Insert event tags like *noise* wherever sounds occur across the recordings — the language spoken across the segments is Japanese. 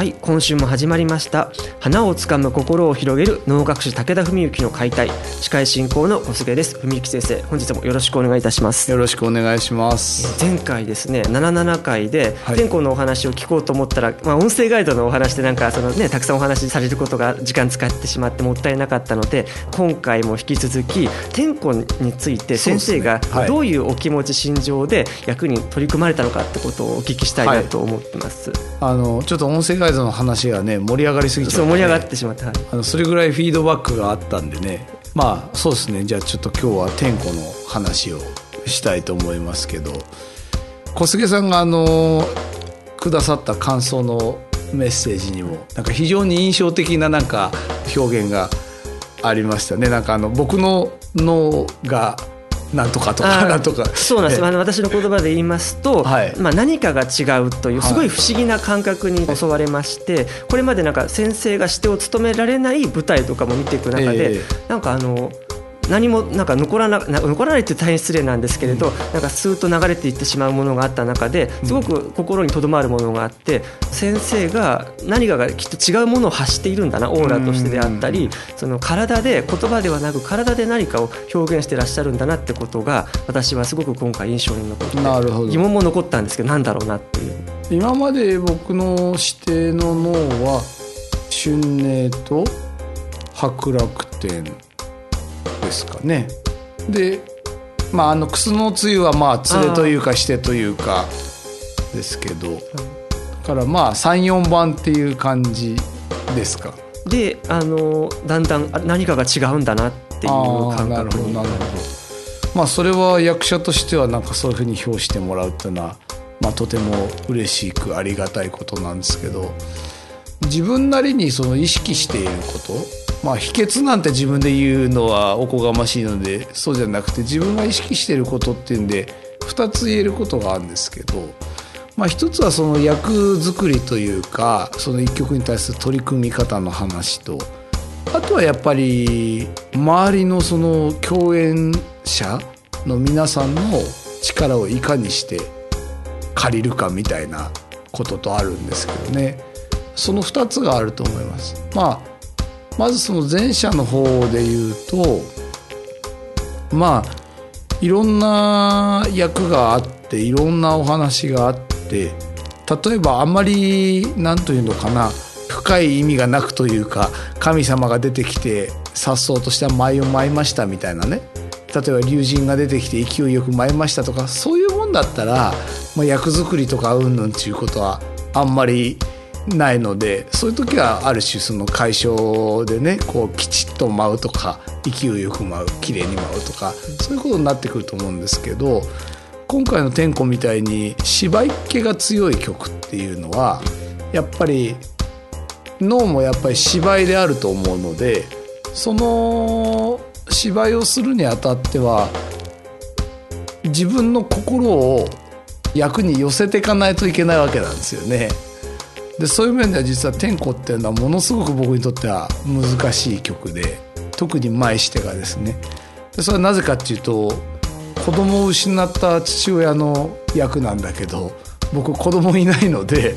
はい今週も始まりました。花をつかむ心を広げる能楽師武田文幸の解体。司会進行の小菅です。文幸先生本日もよろしくお願いいたします。よろしくお願いします。前回ですね77回で天候のお話を聞こうと思ったら、まあ、音声ガイドのお話でなんかそのねたくさんお話しされることが時間使ってしまってもったいなかったので今回も引き続き天候について先生がどういうお気持ち心情で役に取り組まれたのかってことをお聞きしたいなと思ってます、はい、あのちょっと音声ガイドの話がね盛り上がりすぎちゃって、盛り上がってしまって、はい、あのそれぐらいフィードバックがあったんでね。まあそうですね。じゃあちょっと今日は天候の話をしたいと思いますけど。小菅さんがあのくださった感想のメッセージにもなんか非常に印象的ななんか表現がありましたね。なんかあの僕の脳がなんとかとかなんとか。そうなんです。あの私の言葉で言いますと、はい、まあ、何かが違うというすごい不思議な感覚に襲われまして、これまでなんか先生がしてを務められない舞台とかも見ていく中で、えー、なんかあの何もなんか残らな残らないって大変失礼なんですけれど、うん、なんかスーッと流れていってしまうものがあった中ですごく心にとどまるものがあって先生が何かがきっと違うものを発しているんだなオーラとしてであったりその体で言葉ではなく体で何かを表現してらっしゃるんだなってことが私はすごく今回印象に残って疑問も残ったんですけどなんだろうなっていう。今まで僕の指定の脳は春寧と白楽天ですかね。でまああのクスノつゆはまあ連れというかしてというかですけど。だからまあ34番っていう感じですか。であのだんだん何かが違うんだなっていう感覚なるほどなるほど。まあそれは役者としてはなんかそういうふうに評してもらうっていうのは、まあ、とても嬉しくありがたいことなんですけど自分なりにその意識していることまあ秘訣なんて自分で言うのはおこがましいのでそうじゃなくて自分が意識していることっていうんで2つ言えることがあるんですけど、まあ、1つはその役作りというかその一曲に対する取り組み方の話とあとはやっぱり周りのその共演者の皆さんの力をいかにして借りるかみたいなこととあるんですけどねその2つがあると思います。まあまずその前者の方で言うとまあいろんな役があっていろんなお話があって例えばあんまり何というのかな深い意味がなくというか神様が出てきて颯爽とした舞を舞いましたみたいなね。例えば竜神が出てきて勢いよく舞いましたとかそういうもんだったら、まあ、役作りとかうんぬんっていうことはあんまりないのでそういう時はある種その解消でねこうきちっと舞うとか勢いよく舞う綺麗に舞うとかそういうことになってくると思うんですけど今回の「天子」みたいに芝居っ気が強い曲っていうのはやっぱり脳もやっぱり芝居であると思うのでその芝居をするにあたっては自分の心を役に寄せていかないといけないわけなんですよね。でそういう面では実は「天子」っていうのはものすごく僕にとっては難しい曲で特に前してがですねでそれはなぜかっていうと子供を失った父親の役なんだけど僕子供いないので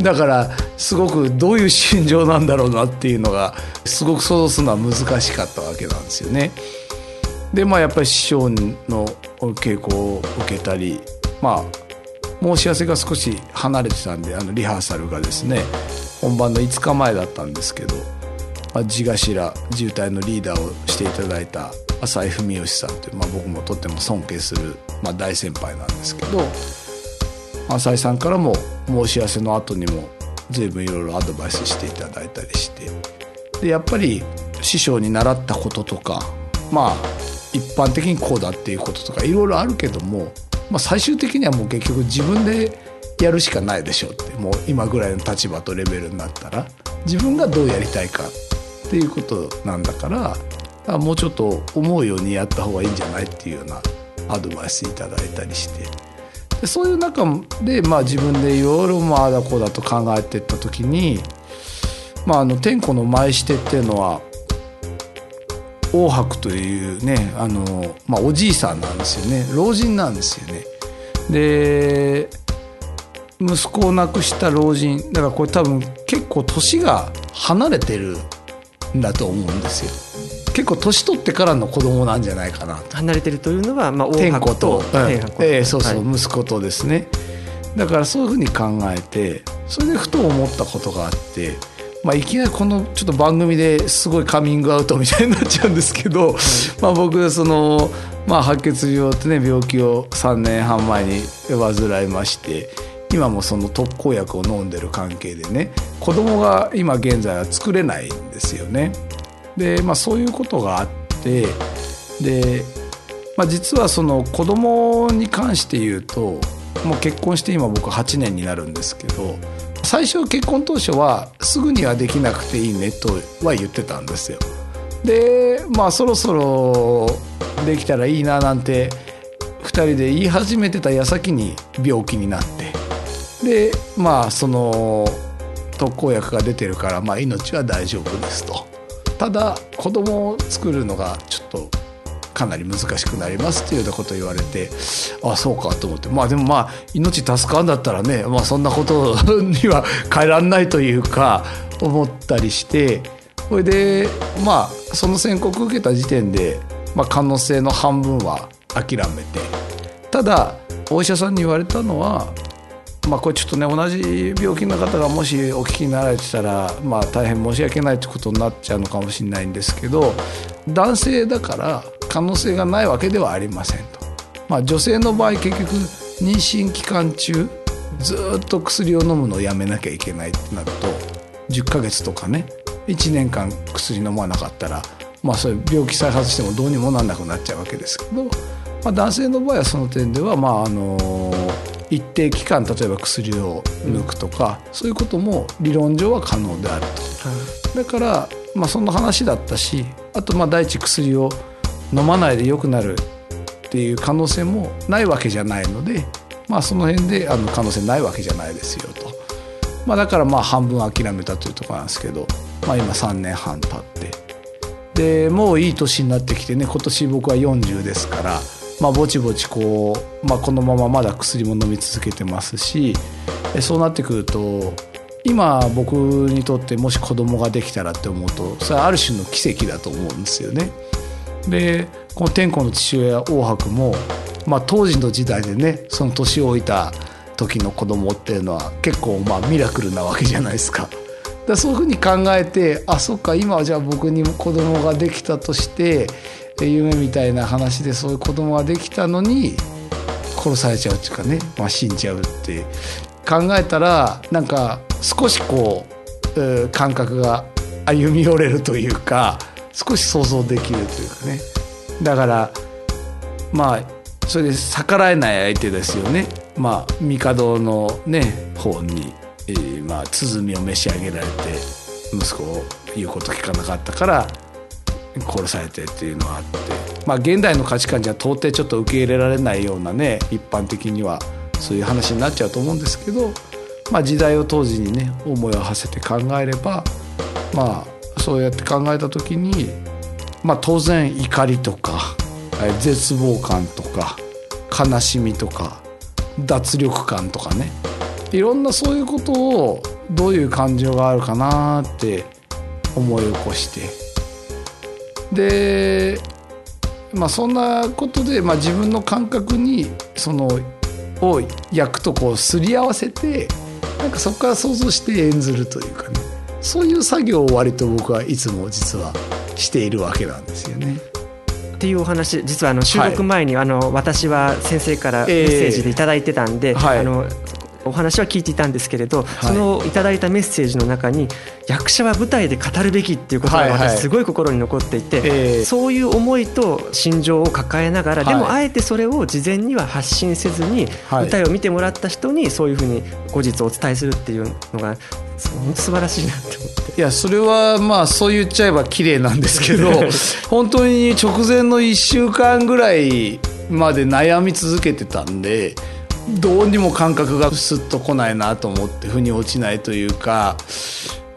だからすごくどういう心情なんだろうなっていうのがすごく想像するのは難しかったわけなんですよね。でまあやっぱり師匠の稽古を受けたりまあ申し合わせが少し離れてたんであのリハーサルがですね本番の5日前だったんですけど、まあ、地頭渋滞のリーダーをしていただいた浅井文義さんという、まあ、僕もとっても尊敬する、まあ、大先輩なんですけど浅井さんからも申し合わせの後にも随分いろいろアドバイスしていただいたりしてでやっぱり師匠に習ったこととかまあ一般的にこうだっていうこととかいろいろあるけども、まあ、最終的にはもう結局自分でやるしかないでしょうって。もう今ぐらいの立場とレベルになったら。自分がどうやりたいかっていうことなんだから。もうちょっと思うようにやった方がいいんじゃないっていうようなアドバイスいただいたりして。でそういう中で、まあ、自分でいろいろああだこうだと考えていった時に、まあ、あの天子の前してっていうのは王伯というねあの、まあ、おじいさんなんですよね。老人なんですよね。で息子を亡くした老人だからこれ多分結構年が離れてるんだと思うんですよ。結構年取ってからの子供なんじゃないかな。離れてるというのは、まあ、天子と。天子、えー、そうそう、はい、息子とですね。だからそういうふうに考えてそれでふと思ったことがあってまあ、いきなりこのちょっと番組ですごいカミングアウトみたいになっちゃうんですけど、まあ、僕その、まあ、白血病ってね病気を3年半前に患いまして今もその特効薬を飲んでる関係でね子供が今現在は作れないんですよね。で、まあ、そういうことがあってで、まあ、実はその子供に関して言うともう結婚して今僕8年になるんですけど最初結婚当初はすぐにはできなくていいねとは言ってたんですよ。でまあそろそろできたらいいななんて2人で言い始めてた矢先に病気になってでまあその特効薬が出てるから、まあ、命は大丈夫ですとただ子供を作るのがちょっとかなり難しくなりますっていうようなことを言われてあそうかと思って。まあでもまあ命助かるんだったらね、まあ、そんなこと *laughs* には変えらんないというか思ったりしてそれでまあその宣告受けた時点で、まあ、可能性の半分は諦めて。ただお医者さんに言われたのはまあ、これちょっとね同じ病気の方がもしお聞きになられてたら、まあ、大変申し訳ないってことになっちゃうのかもしれないんですけど男性だから可能性がないわけではありませんと。まあ、女性の場合結局妊娠期間中ずっと薬を飲むのをやめなきゃいけないってなると10ヶ月とかね1年間薬飲まなかったら、まあ、それ病気再発してもどうにもなんなくなっちゃうわけですけど、まあ、男性の場合はその点では、まあ、あの一定期間例えば薬を抜くとか、うん、そういうことも理論上は可能であると。だから、まあ、その話だったしあとまあ第一薬を飲まないで良くなるっていう可能性もないわけじゃないので、まあ、その辺であの可能性ないわけじゃないですよと、まあ、だからまあ半分諦めたというとこなんですけど、まあ、今3年半経ってでもういい年になってきてね今年僕は40ですから、まあ、ぼちぼちこう、まあ、このまままだ薬も飲み続けてますしそうなってくると今僕にとってもし子供ができたらって思うとそれはある種の奇跡だと思うんですよね。でこの天子の父親王伯も、まあ、当時の時代でねその年老いた時の子供っていうのは結構まあミラクルなわけじゃないですか。だそういうふうに考えてあそっか今はじゃあ僕にも子供ができたとして夢みたいな話でそういう子供ができたのに殺されちゃうっていうかね、まあ、死んじゃうって考えたらなんか少しこう感覚が歩み寄れるというか少し想像できるというかね。だからまあそれで逆らえない相手ですよね。まあ帝のね方に、えー、まあ鼓を召し上げられて息子を言うこと聞かなかったから殺されてっていうのはあって。まあ現代の価値観じゃ到底ちょっと受け入れられないようなね一般的にはそういう話になっちゃうと思うんですけど、まあ、時代を当時にね思いを馳せて考えればまあそうやって考えた時に、まあ、当然怒りとか絶望感とか悲しみとか脱力感とかね。いろんなそういうことをどういう感情があるかなって思い起こして。でまあそんなことで、まあ、自分の感覚にそのを役とこうすり合わせてなんかそこから想像して演ずるというかね。そういう作業を割と僕はいつも実はしているわけなんですよね。っていうお話実はあの収録前に、はい、あの私は先生からメッセージで頂いてたんで、はい、あのお話は聞いていたんですけれど、はい、そのいただいたメッセージの中に役者は舞台で語るべきっていうことが私すごい心に残っていて、そういう思いと心情を抱えながら、でもあえてそれを事前には発信せずに、舞台を見てもらった人にそういうふうに後日お伝えするっていうのが本当素晴らしいなって思って。いやそれはまあそう言っちゃえば綺麗なんですけど *laughs* 本当に直前の1週間ぐらいまで悩み続けてたんでどうにも感覚がスッと来ないなと思って腑に落ちないというか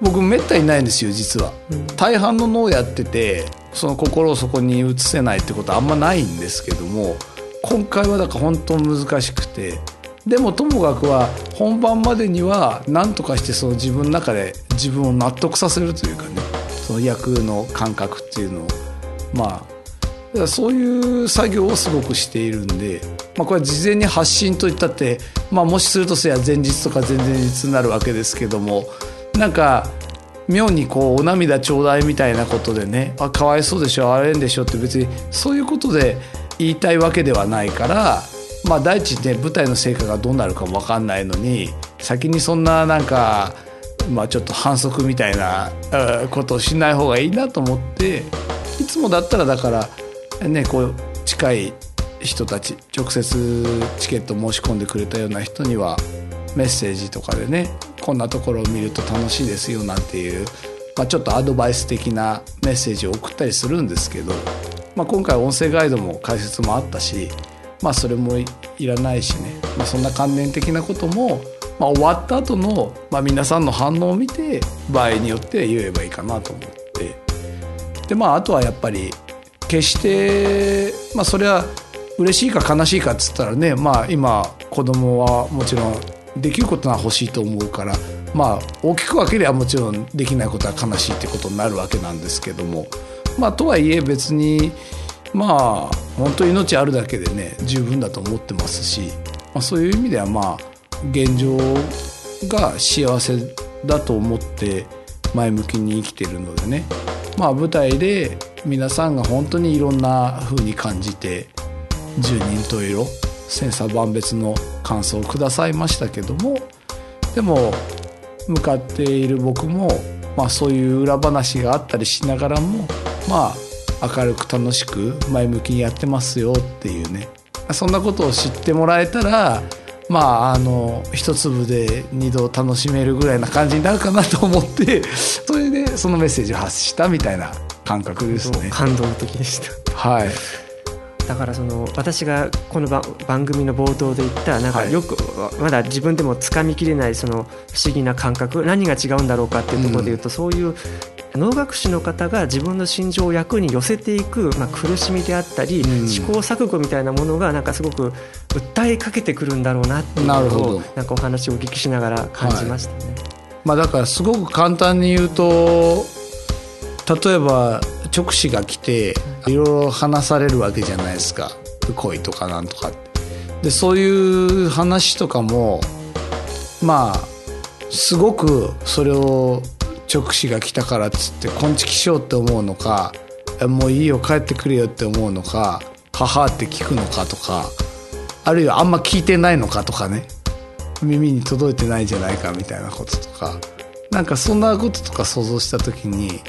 僕めったにないんですよ実は、うん、大半の脳やっててその心をそこに移せないってことはあんまないんですけども今回はだから本当難しくてでもともかくは本番までには何とかしてその自分の中で自分を納得させるというかねその役の感覚っていうのをまあそういう作業をすごくしているんで、まあ、これは事前に発信といったって、まあ、もしするとすれば前日とか前々日になるわけですけどもなんか妙にこうお涙ちょうだいみたいなことでねあかわいそうでしょあれんでしょって別にそういうことで言いたいわけではないからまあ第一ね舞台の成果がどうなるかも分かんないのに先にそんななんかまあちょっと反則みたいなことをしない方がいいなと思っていつもだったらだからねこう近い人たち直接チケット申し込んでくれたような人にはメッセージとかでねこんなところを見ると楽しいですよなんていう、まあ、ちょっとアドバイス的なメッセージを送ったりするんですけど、まあ、今回音声ガイドも解説もあったしまあそれもいらないしね、まあ、そんな関連的なことも、まあ、終わった後のま、あ、皆さんの反応を見て場合によって言えばいいかなと思って。でまああとはやっぱり決してまあそれは嬉しいか悲しいかっつったらねまあ今子供はもちろんできることは欲しいと思うからまあ大きく分ければもちろんできないことは悲しいってことになるわけなんですけどもまあとはいえ別にまあ本当命あるだけでね十分だと思ってますし、まあ、そういう意味ではまあ現状が幸せだと思って前向きに生きてるのでねまあ舞台で皆さんが本当にいろんな風に感じて十人十色千差万別の感想をくださいましたけどもでも向かっている僕も、まあ、そういう裏話があったりしながらもまあ明るく楽しく前向きにやってますよっていうねそんなことを知ってもらえたらまああの一粒で二度楽しめるぐらいな感じになるかなと思って *laughs* それでそのメッセージを発したみたいな感覚ですね。感動的でした。はい。だからその私がこの番組の冒頭で言ったなんかよくまだ自分でもつかみきれないその不思議な感覚何が違うんだろうかっていうところで言うとそういう能楽師の方が自分の心情を役に寄せていく、まあ、苦しみであったり、うん、試行錯誤みたいなものがなんかすごく訴えかけてくるんだろうなっていうのをなんかお話をお聞きしながら感じましたね。はい、まあ、だからすごく簡単に言うと例えば直視が来ていろいろ話されるわけじゃないですか。恋とかなんとかでそういう話とかもまあすごくそれを直視が来たからっつって「こんちきしよう」って思うのか「もういいよ帰ってくれよ」って思うのか「母」って聞くのかとかあるいはあんま聞いてないのかとかね。耳に届いてないじゃないかみたいなこととか。なんかそんなこととか想像した時に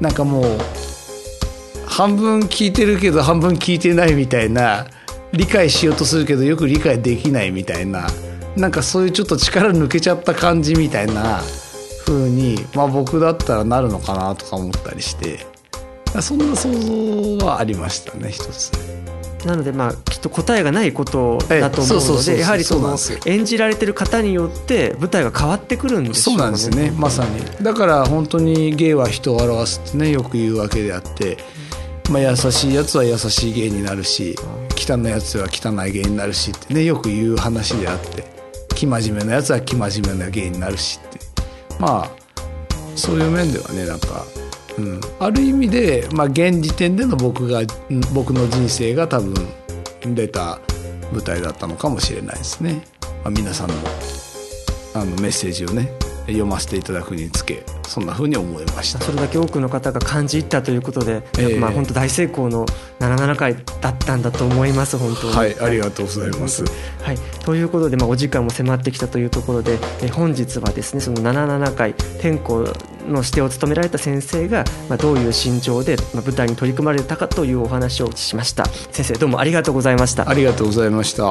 なんかもう半分聞いてるけど半分聞いてないみたいな理解しようとするけどよく理解できないみたいななんかそういうちょっと力抜けちゃった感じみたいな風にまあ僕だったらなるのかなとか思ったりしてそんな想像はありましたね一つ。なのでまあきっと答えがないことだと思うのでやはりその演じられてる方によって舞台が変わってくるんですよね。そうなんですねまさに。だから本当に芸は人を表すってねよく言うわけであって、まあ、優しいやつは優しい芸になるし汚いやつは汚い芸になるしってねよく言う話であって生真面目なやつは生真面目な芸になるしって。まあそういう面ではねなんか、うん、ある意味で、まあ、現時点での僕が僕の人生が多分出た舞台だったのかもしれないですね、まあ、皆さんのあのメッセージをね読ませていただくにつけそんなふうに思いました。それだけ多くの方が感じ入ったということで、えー、まあ本当大成功の77回だったんだと思います本当に。はいありがとうございます、はい、ということで、まあ、お時間も迫ってきたというところで、え本日はですねその77回天候の指定を務められた先生が、まあ、どういう心情で、まあ、舞台に取り組まれたかというお話をしました。先生どうもありがとうございました。ありがとうございました